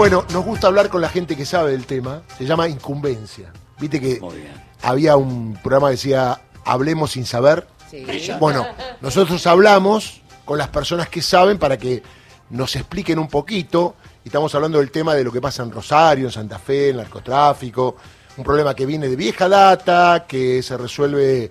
Bueno, nos gusta hablar con la gente que sabe del tema. Se llama incumbencia. Viste que había un programa que decía Hablemos sin saber. Bueno, nosotros hablamos con las personas que saben para que nos expliquen un poquito. Y estamos hablando del tema de lo que pasa en Rosario, en Santa Fe, el narcotráfico. Un problema que viene de vieja data, que se resuelve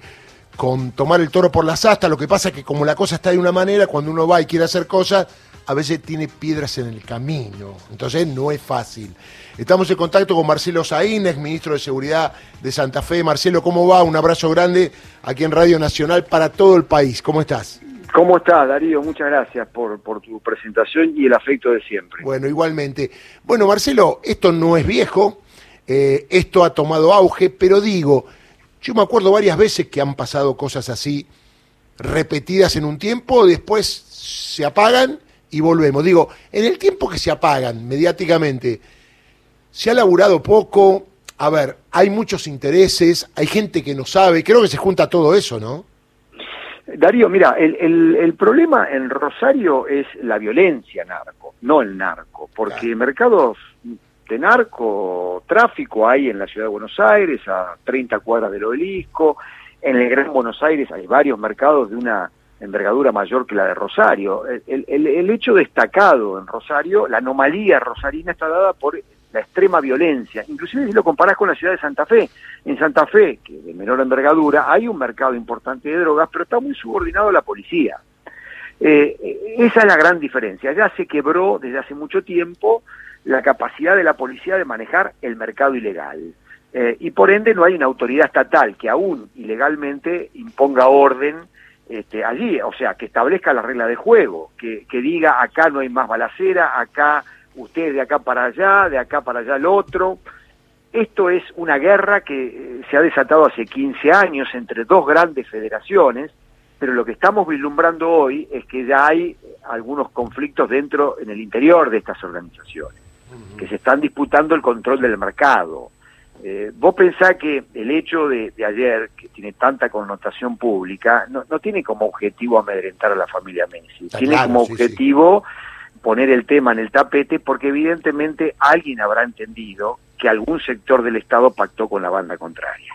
con tomar el toro por las astas. Lo que pasa es que como la cosa está de una manera, cuando uno va y quiere hacer cosas, a veces tiene piedras en el camino. Entonces no es fácil. Estamos en contacto con Marcelo Saínez, ministro de Seguridad de Santa Fe. Marcelo, ¿cómo va? Un abrazo grande aquí en Radio Nacional para todo el país. ¿Cómo estás? ¿Cómo estás, Darío? Muchas gracias por, por tu presentación y el afecto de siempre. Bueno, igualmente. Bueno, Marcelo, esto no es viejo, eh, esto ha tomado auge, pero digo, yo me acuerdo varias veces que han pasado cosas así repetidas en un tiempo, después se apagan y volvemos. Digo, en el tiempo que se apagan mediáticamente, se ha laburado poco, a ver, hay muchos intereses, hay gente que no sabe, creo que se junta todo eso, ¿no? Darío, mira, el, el, problema en Rosario es la violencia narco, no el narco, porque mercados de narco, tráfico hay en la ciudad de Buenos Aires, a 30 cuadras del obelisco, en el Gran Buenos Aires hay varios mercados de una envergadura mayor que la de Rosario. El, el, hecho destacado en Rosario, la anomalía rosarina está dada por la extrema violencia. Inclusive si lo comparás con la ciudad de Santa Fe. En Santa Fe, que de menor envergadura, hay un mercado importante de drogas, pero está muy subordinado a la policía. Eh, esa es la gran diferencia. Ya se quebró desde hace mucho tiempo la capacidad de la policía de manejar el mercado ilegal. Eh, y por ende no hay una autoridad estatal que aún ilegalmente imponga orden este, allí, o sea, que establezca la regla de juego, que, que diga acá no hay más balacera, acá usted de acá para allá, de acá para allá el otro. Esto es una guerra que eh, se ha desatado hace 15 años entre dos grandes federaciones, pero lo que estamos vislumbrando hoy es que ya hay algunos conflictos dentro, en el interior de estas organizaciones, que se están disputando el control del mercado, eh, vos pensás que el hecho de, ayer, que tiene tanta connotación pública, no, no, tiene como objetivo amedrentar a la familia Messi, tiene como objetivo poner el tema en el tapete porque evidentemente alguien habrá entendido que algún sector del Estado pactó con la banda contraria.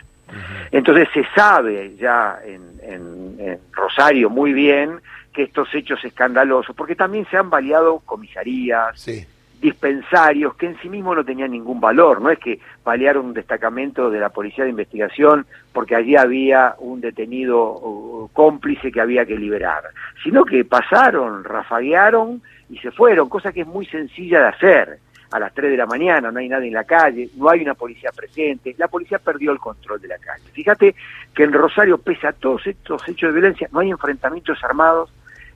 Entonces se sabe ya en, en Rosario muy bien que estos hechos escandalosos, porque también se han baleado comisarías, sí dispensarios que en sí mismos no tenían ningún valor, no es que balearon un destacamento de la policía de investigación porque allí había un detenido cómplice que había que liberar, sino que pasaron, rafaguearon y se fueron, cosa que es muy sencilla de hacer. A las 3 de la mañana no hay nadie en la calle, no hay una policía presente, la policía perdió el control de la calle. Fíjate que en Rosario, pese a todos estos hechos de violencia, no hay enfrentamientos armados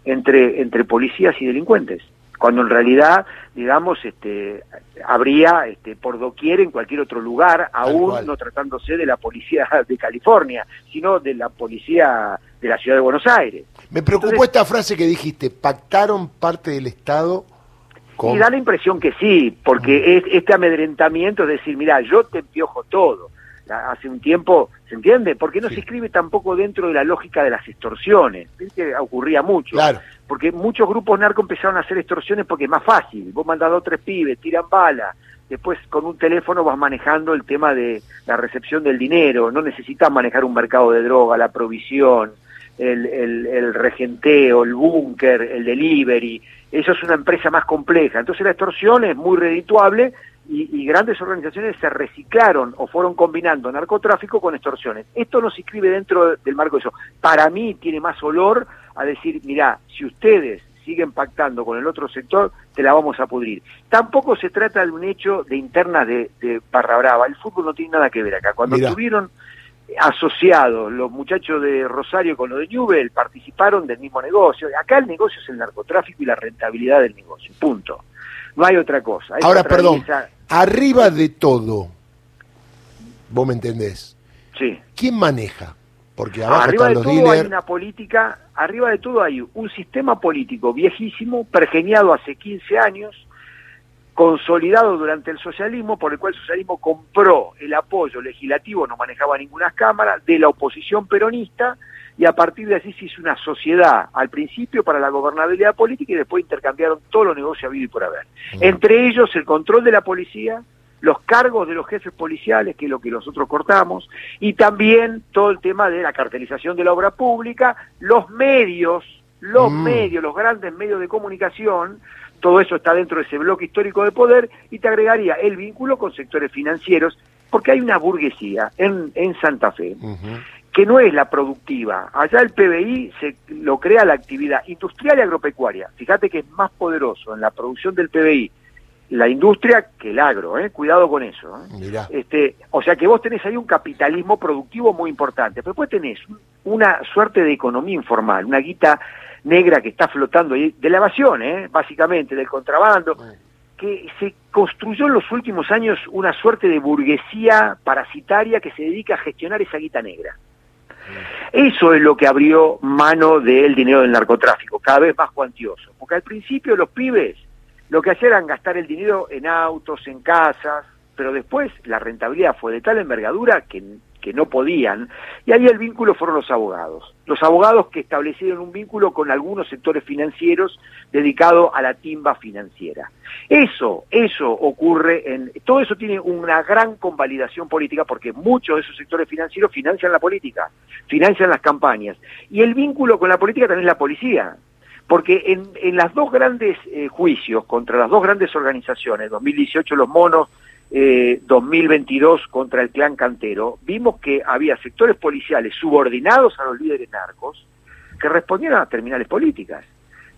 entre, entre policías y delincuentes cuando en realidad, digamos, este, habría este, por doquier en cualquier otro lugar, aún no tratándose de la policía de California, sino de la policía de la ciudad de Buenos Aires. Me preocupó esta frase que dijiste, pactaron parte del Estado con... Y da la impresión que sí, porque es, este amedrentamiento es decir, mira, yo te empiojo todo. Hace un tiempo, ¿se entiende? Porque no se escribe tampoco dentro de la lógica de las extorsiones, que ocurría mucho. Claro porque muchos grupos narcos empezaron a hacer extorsiones porque es más fácil. Vos mandás dos tres pibes, tiran bala, después con un teléfono vas manejando el tema de la recepción del dinero, no necesitas manejar un mercado de droga, la provisión, el, el, regenteo, el búnker, el delivery. Eso es una empresa más compleja. Entonces la extorsión es muy redituable y, y, grandes organizaciones se reciclaron o fueron combinando narcotráfico con extorsiones. Esto no se inscribe dentro del marco de eso. Para mí tiene más olor a decir, mira, si ustedes siguen pactando con el otro sector, te la vamos a pudrir. Tampoco se trata de un hecho de interna de, de Barra Brava. El fútbol no tiene nada que ver acá. Cuando estuvieron asociados los muchachos de Rosario con los de Newell, participaron del mismo negocio. Acá el negocio es el narcotráfico y la rentabilidad del negocio. Punto. No hay otra cosa. Ahora, perdón, arriba de todo, vos me entendés. Sí. ¿Quién maneja? Porque arriba de todo hay una política, arriba de todo hay un sistema político viejísimo, pergeniado hace 15 años, consolidado durante el socialismo, por el cual el socialismo compró el apoyo legislativo, no manejaba ninguna cámara, de la oposición peronista, y a partir de así se hizo una sociedad, al principio para la gobernabilidad política y después intercambiaron todos los negocios habido y por haber. Entre ellos el control de la policía, los cargos de los jefes policiales, que es lo que nosotros cortamos, y también todo el tema de la cartelización de la obra pública, los medios, los mm. medios, los grandes medios de comunicación, todo eso está dentro de ese bloque histórico de poder, y te agregaría el vínculo con sectores financieros, porque hay una burguesía en, en Santa Fe que no es la productiva. Allá el PBI se lo crea la actividad industrial y agropecuaria. Fíjate que es más poderoso en la producción del PBI la industria que el agro, ¿eh? cuidado con eso. ¿eh? Este, o sea que vos tenés ahí un capitalismo productivo muy importante, pero después tenés una suerte de economía informal, una guita negra que está flotando ahí, de la evasión, ¿eh? básicamente, del contrabando, que se construyó en los últimos años una suerte de burguesía parasitaria que se dedica a gestionar esa guita negra. Eso es lo que abrió mano del dinero del narcotráfico, cada vez más cuantioso. Porque al principio los pibes lo que hacían era gastar el dinero en autos, en casas, pero después la rentabilidad fue de tal envergadura que no podían, y ahí el vínculo fueron los abogados. Los abogados que establecieron un vínculo con algunos sectores financieros dedicados a la timba financiera. Eso, eso ocurre en... Todo eso tiene una gran convalidación política porque muchos de esos sectores financieros financian la política, financian las campañas. Y el vínculo con la política también es la policía. Porque en, en las dos grandes eh, juicios contra las dos grandes organizaciones, 2018 los monos, 2022 eh, contra el clan cantero, vimos que había sectores policiales subordinados a los líderes narcos que respondían a terminales políticas.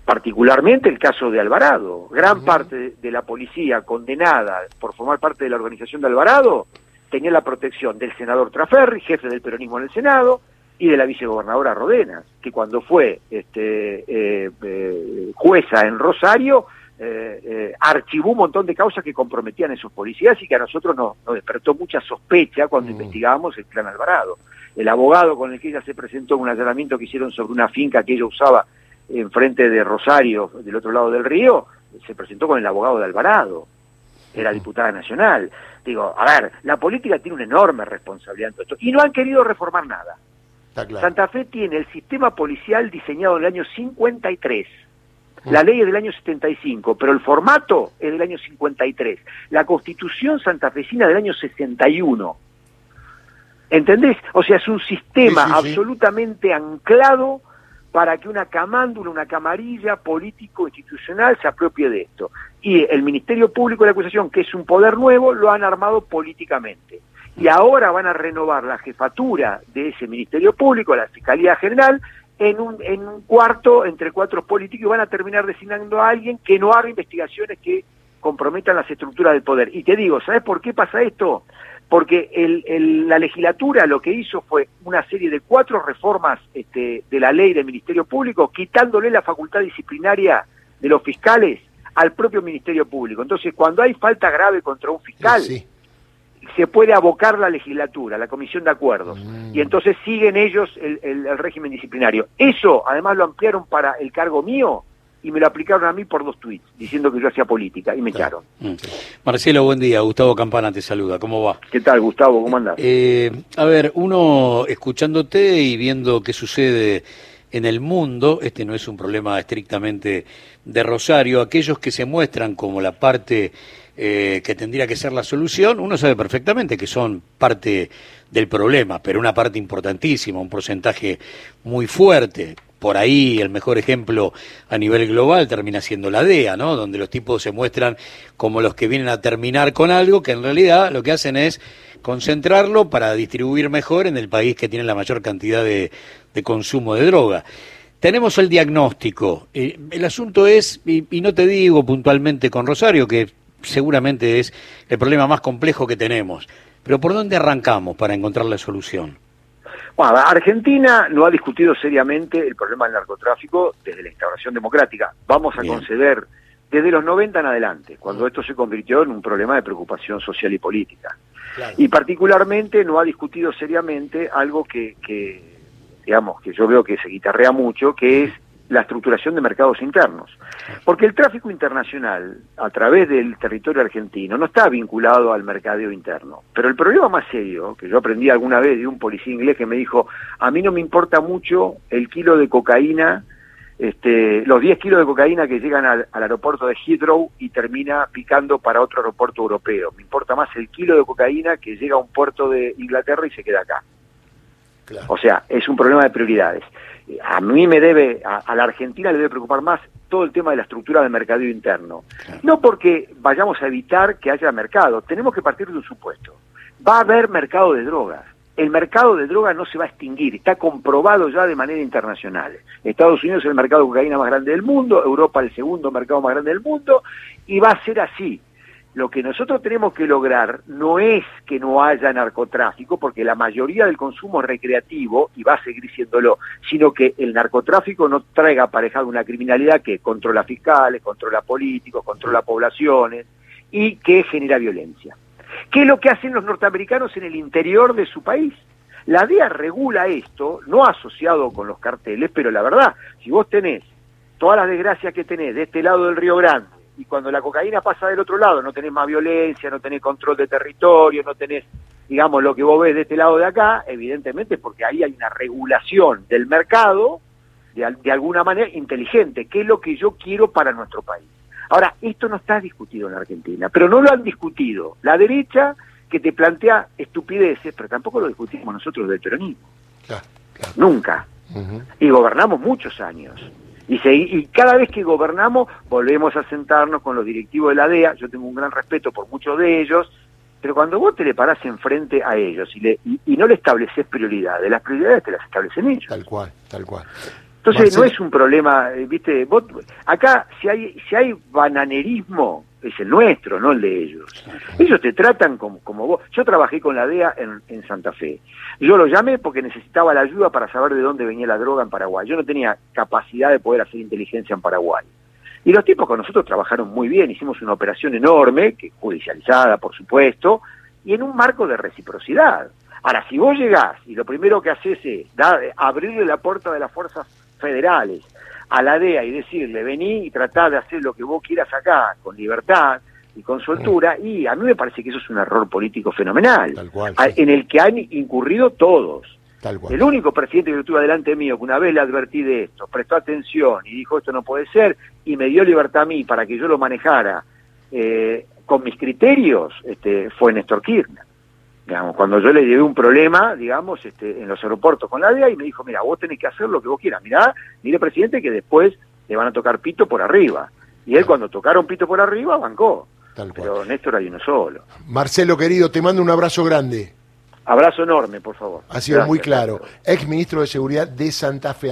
Particularmente el caso de Alvarado. Gran parte de, la policía condenada por formar parte de la organización de Alvarado tenía la protección del senador Traferri, jefe del peronismo en el Senado, y de la vicegobernadora Rodenas, que cuando fue este, eh, eh, jueza en Rosario eh, eh, archivó un montón de causas que comprometían a esos policías y que a nosotros nos, despertó mucha sospecha cuando mm. investigábamos el clan Alvarado. El abogado con el que ella se presentó en un allanamiento que hicieron sobre una finca que ella usaba enfrente de Rosario, del otro lado del río, se presentó con el abogado de Alvarado, era diputada nacional. Digo, a ver, la política tiene una enorme responsabilidad en todo esto y no han querido reformar nada. Santa Fe tiene el sistema policial diseñado en el año 53 la ley es del año 75, pero el formato es del año 53. La constitución santafesina del año 61. ¿Entendés? O sea, es un sistema absolutamente anclado para que una camándula, una camarilla político-institucional se apropie de esto. Y el Ministerio Público de la Acusación, que es un poder nuevo, lo han armado políticamente. Y ahora van a renovar la jefatura de ese Ministerio Público, la Fiscalía General, en un, en un cuarto entre cuatro políticos y van a terminar designando a alguien que no haga investigaciones que comprometan las estructuras del poder. Y te digo, ¿sabes por qué pasa esto? Porque el, la legislatura lo que hizo fue una serie de cuatro reformas este, de la ley del Ministerio Público, quitándole la facultad disciplinaria de los fiscales al propio Ministerio Público. Entonces, cuando hay falta grave contra un fiscal, se puede abocar la legislatura, la comisión de acuerdos, mm. y entonces siguen ellos el, régimen disciplinario. Eso, además, lo ampliaron para el cargo mío y me lo aplicaron a mí por dos tweets, diciendo que yo hacía política, y me echaron. Mm. Marcelo, buen día. Gustavo Campana te saluda. ¿Cómo va? ¿Qué tal, Gustavo? ¿Cómo andas? Eh, a ver, uno escuchándote y viendo qué sucede en el mundo, este no es un problema estrictamente de Rosario, aquellos que se muestran como la parte eh, que tendría que ser la solución, uno sabe perfectamente que son parte del problema, pero una parte importantísima, un porcentaje muy fuerte. Por ahí el mejor ejemplo a nivel global termina siendo la DEA, ¿no? Donde los tipos se muestran como los que vienen a terminar con algo que en realidad lo que hacen es concentrarlo para distribuir mejor en el país que tiene la mayor cantidad de, consumo de droga. Tenemos el diagnóstico. Eh, el asunto es, y, no te digo puntualmente con Rosario, que seguramente es el problema más complejo que tenemos. Pero ¿por dónde arrancamos para encontrar la solución? Bueno, Argentina no ha discutido seriamente el problema del narcotráfico desde la instauración democrática. Vamos a conceder desde los 90 en adelante, cuando esto se convirtió en un problema de preocupación social y política. Y particularmente no ha discutido seriamente algo que, que, digamos, que yo veo que se guitarrea mucho, que es la estructuración de mercados internos. Porque el tráfico internacional a través del territorio argentino no está vinculado al mercadeo interno. Pero el problema más serio, que yo aprendí alguna vez de un policía inglés que me dijo, a mí no me importa mucho el kilo de cocaína, este, los 10 kilos de cocaína que llegan al, aeropuerto de Heathrow y termina picando para otro aeropuerto europeo. Me importa más el kilo de cocaína que llega a un puerto de Inglaterra y se queda acá. O sea, es un problema de prioridades a mí me debe, a, la Argentina le debe preocupar más todo el tema de la estructura del mercado interno. No porque vayamos a evitar que haya mercado, tenemos que partir de un supuesto. Va a haber mercado de drogas. El mercado de drogas no se va a extinguir, está comprobado ya de manera internacional. Estados Unidos es el mercado de cocaína más grande del mundo, Europa el segundo mercado más grande del mundo, y va a ser así. Lo que nosotros tenemos que lograr no es que no haya narcotráfico, porque la mayoría del consumo es recreativo y va a seguir siéndolo, sino que el narcotráfico no traiga aparejado una criminalidad que controla fiscales, controla políticos, controla poblaciones y que genera violencia. ¿Qué es lo que hacen los norteamericanos en el interior de su país? La DEA regula esto, no asociado con los carteles, pero la verdad, si vos tenés todas las desgracias que tenés de este lado del Río Grande, y cuando la cocaína pasa del otro lado, no tenés más violencia, no tenés control de territorio, no tenés, digamos, lo que vos ves de este lado de acá, evidentemente porque ahí hay una regulación del mercado de, de alguna manera inteligente, que es lo que yo quiero para nuestro país. Ahora, esto no está discutido en la Argentina, pero no lo han discutido la derecha que te plantea estupideces, pero tampoco lo discutimos nosotros del peronismo. Nunca. Y gobernamos muchos años. Y, cada vez que gobernamos volvemos a sentarnos con los directivos de la DEA, yo tengo un gran respeto por muchos de ellos, pero cuando vos te le parás enfrente a ellos y, le, y, no le estableces prioridades, las prioridades te las establecen ellos. Tal cual, tal cual. Entonces no es un problema, eh, viste, vos, acá si hay, si hay bananerismo, es el nuestro, no el de ellos. Ellos te tratan como, como vos. Yo trabajé con la DEA en, en, Santa Fe. Yo lo llamé porque necesitaba la ayuda para saber de dónde venía la droga en Paraguay. Yo no tenía capacidad de poder hacer inteligencia en Paraguay. Y los tipos con nosotros trabajaron muy bien, hicimos una operación enorme, que judicializada, por supuesto, y en un marco de reciprocidad. Ahora, si vos llegás y lo primero que haces es abrirle la puerta de las fuerzas federales. A la DEA y decirle, vení y tratá de hacer lo que vos quieras acá, con libertad y con soltura, y a mí me parece que eso es un error político fenomenal, en el que han incurrido todos. El único presidente que estuvo delante mío, que una vez le advertí de esto, prestó atención y dijo esto no puede ser, y me dio libertad a mí para que yo lo manejara eh, con mis criterios, este, fue Néstor Kirchner cuando yo le llevé un problema, digamos, este, en los aeropuertos con la DEA y me dijo, mira, vos tenés que hacer lo que vos quieras. Mirá, mire, presidente, que después le van a tocar pito por arriba. Y él cuando tocaron pito por arriba, bancó. Pero Néstor hay uno solo. Marcelo, querido, te mando un abrazo grande. Abrazo enorme, por favor. Ha sido muy claro. Ex ministro de Seguridad de Santa Fe.